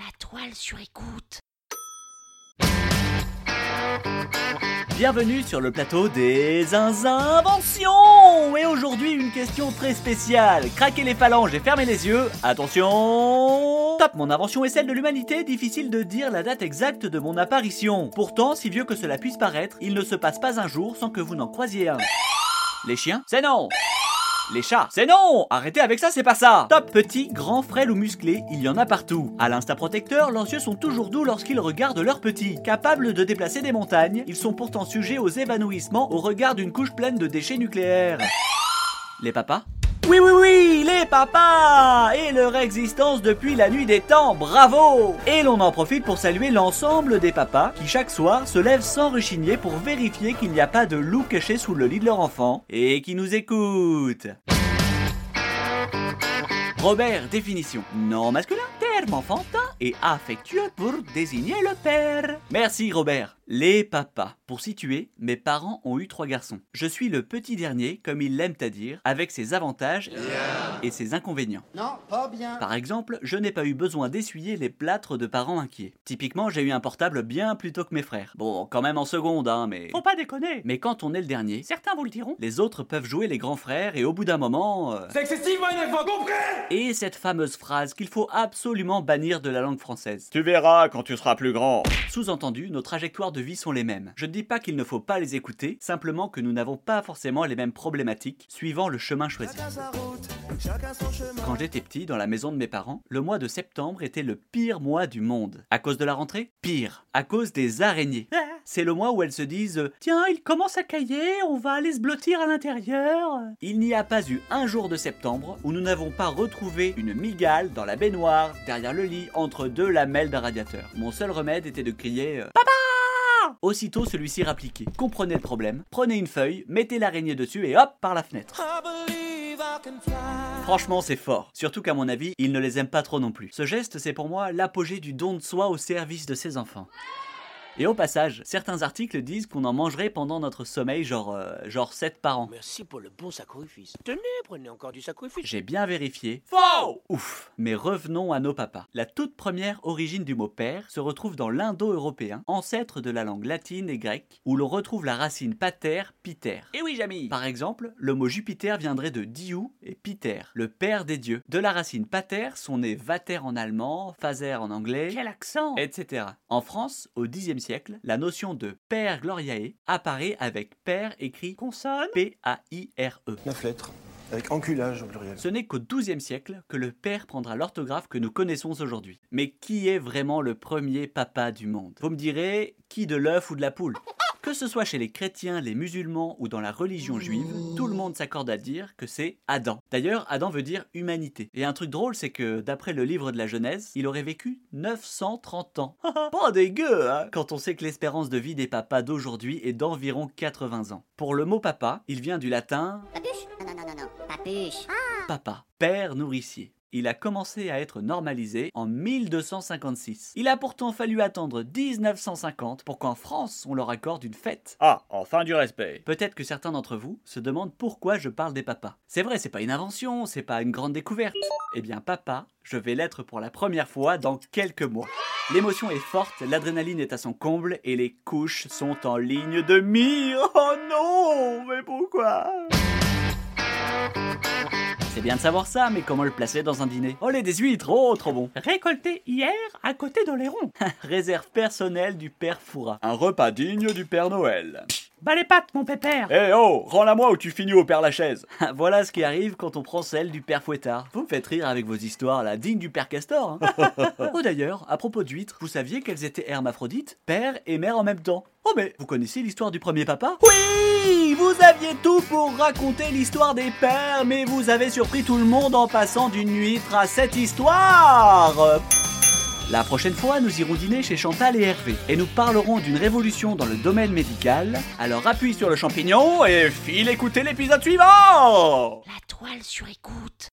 La toile sur écoute. Bienvenue sur le plateau des inventions Et aujourd'hui une question très spéciale. Craquez les phalanges et fermez les yeux. Attention Top Mon invention est celle de l'humanité, difficile de dire la date exacte de mon apparition. Pourtant, si vieux que cela puisse paraître, il ne se passe pas un jour sans que vous n'en croisiez un. Les chiens? C'est non les chats, c'est non Arrêtez avec ça, c'est pas ça Top Petit, grand, frêle ou musclé, il y en a partout. À l'instinct protecteur, leurs yeux sont toujours doux lorsqu'ils regardent leurs petits. Capables de déplacer des montagnes, ils sont pourtant sujets aux évanouissements au regard d'une couche pleine de déchets nucléaires. Les papas? Oui, oui, oui, les papas Et leur existence depuis la nuit des temps, bravo Et l'on en profite pour saluer l'ensemble des papas qui chaque soir se lèvent sans rechigner pour vérifier qu'il n'y a pas de loup caché sous le lit de leur enfant et qui nous écoutent. Robert, définition. Non masculin, terme enfantin et affectueux pour désigner le père. Merci Robert. Les papas. Pour situer, mes parents ont eu trois garçons. Je suis le petit dernier, comme ils l'aiment à dire, avec ses avantages et ses inconvénients. Non, pas bien. Par exemple, je n'ai pas eu besoin d'essuyer les plâtres de parents inquiets. Typiquement, j'ai eu un portable bien plus tôt que mes frères. Bon, quand même en seconde, hein, mais... Faut pas déconner. Mais quand on est le dernier, Certains vous le diront. les autres peuvent jouer les grands frères et au bout d'un moment... euh, C'est excessivement énervant, compris Et cette fameuse phrase qu'il faut absolument bannir de la langue française. Tu verras quand tu seras plus grand. Sous-entendu, nos trajectoires de vie sont les mêmes. Je ne dis pas qu'il ne faut pas les écouter, simplement que nous n'avons pas forcément les mêmes problématiques suivant le chemin choisi. Quand j'étais petit, dans la maison de mes parents, le mois de septembre était le pire mois du monde. À cause de la rentrée? Pire. À cause des araignées. C'est le mois où elles se disent Tiens, il commence à cailler, on va aller se blottir à l'intérieur. Il n'y a pas eu un jour de septembre où nous n'avons pas retrouvé une migale dans la baignoire, derrière le lit, entre deux lamelles d'un radiateur. Mon seul remède était de crier euh, Aussitôt celui-ci rappliquait. Comprenez le problème, prenez une feuille, mettez l'araignée dessus et hop, par la fenêtre. Franchement, c'est fort. Surtout qu'à mon avis, il ne les aime pas trop non plus. Ce geste, c'est pour moi l'apogée du don de soi au service de ses enfants. Et au passage, certains articles disent qu'on en mangerait pendant notre sommeil, genre, euh, genre 7 par an. Merci pour le bon sacrifice. Tenez, prenez encore du sacrifice. J'ai bien vérifié. Faux Ouf Mais revenons à nos papas. La toute première origine du mot père se retrouve dans l'indo-européen, ancêtre de la langue latine et grecque, où l'on retrouve la racine pater, piter. Eh oui, Jamy. Par exemple, le mot Jupiter viendrait de Diou et Piter, le père des dieux. De la racine pater sont nés vater en allemand, phaser en anglais, Quel accent etc. En France, au Xe siècle, la notion de père gloriae apparaît avec père écrit Consonne P-A-I-R-E. 9 lettres, avec enculage au pluriel. Ce n'est qu'au XIIe siècle que le père prendra l'orthographe que nous connaissons aujourd'hui. Mais qui est vraiment le premier papa du monde? Vous me direz, qui de l'œuf ou de la poule? Que ce soit chez les chrétiens, les musulmans ou dans la religion juive, tout le monde s'accorde à dire que c'est Adam. D'ailleurs, Adam veut dire humanité. Et un truc drôle, c'est que d'après le livre de la Genèse, il aurait vécu 930 ans. Pas dégueu, hein Quand on sait que l'espérance de vie des papas d'aujourd'hui est d'environ 80 ans. Pour le mot papa, il vient du latin Papuche Non, non, non, non, non. Papuche. papa, père nourricier. Il a commencé à être normalisé en 1256. Il a pourtant fallu attendre 1950 pour qu'en France on leur accorde une fête. Ah, enfin du respect. Peut-être que certains d'entre vous se demandent pourquoi je parle des papas. C'est vrai, c'est pas une invention, c'est pas une grande découverte. Eh bien, papa, je vais l'être pour la première fois dans quelques mois. L'émotion est forte, l'adrénaline est à son comble et les couches sont en ligne de mire. Oh non, mais pourquoi? C'est bien de savoir ça, mais comment le placer dans un dîner? Oh les des huîtres, oh trop bon Récolté hier à côté d'Oléron. Réserve personnelle du père Foura. Un repas digne du Père Noël. Bas les pattes, mon pépère Eh oh, rends-la moi ou tu finis au Père Lachaise. voilà ce qui arrive quand on prend celle du père Fouettard. Vous me faites rire avec vos histoires là, dignes du père Castor. hein. oh d'ailleurs, à propos d'huîtres, vous saviez qu'elles étaient hermaphrodites, père et mère en même temps Oh mais, vous connaissez l'histoire du premier papa? Oui Vous aviez tout pour raconter l'histoire des pères, mais vous avez surpris tout le monde en passant d'une huître à cette histoire la prochaine fois, nous irons dîner chez Chantal et Hervé et nous parlerons d'une révolution dans le domaine médical. Alors appuie sur le champignon et file écouter l'épisode suivant La toile sur écoute.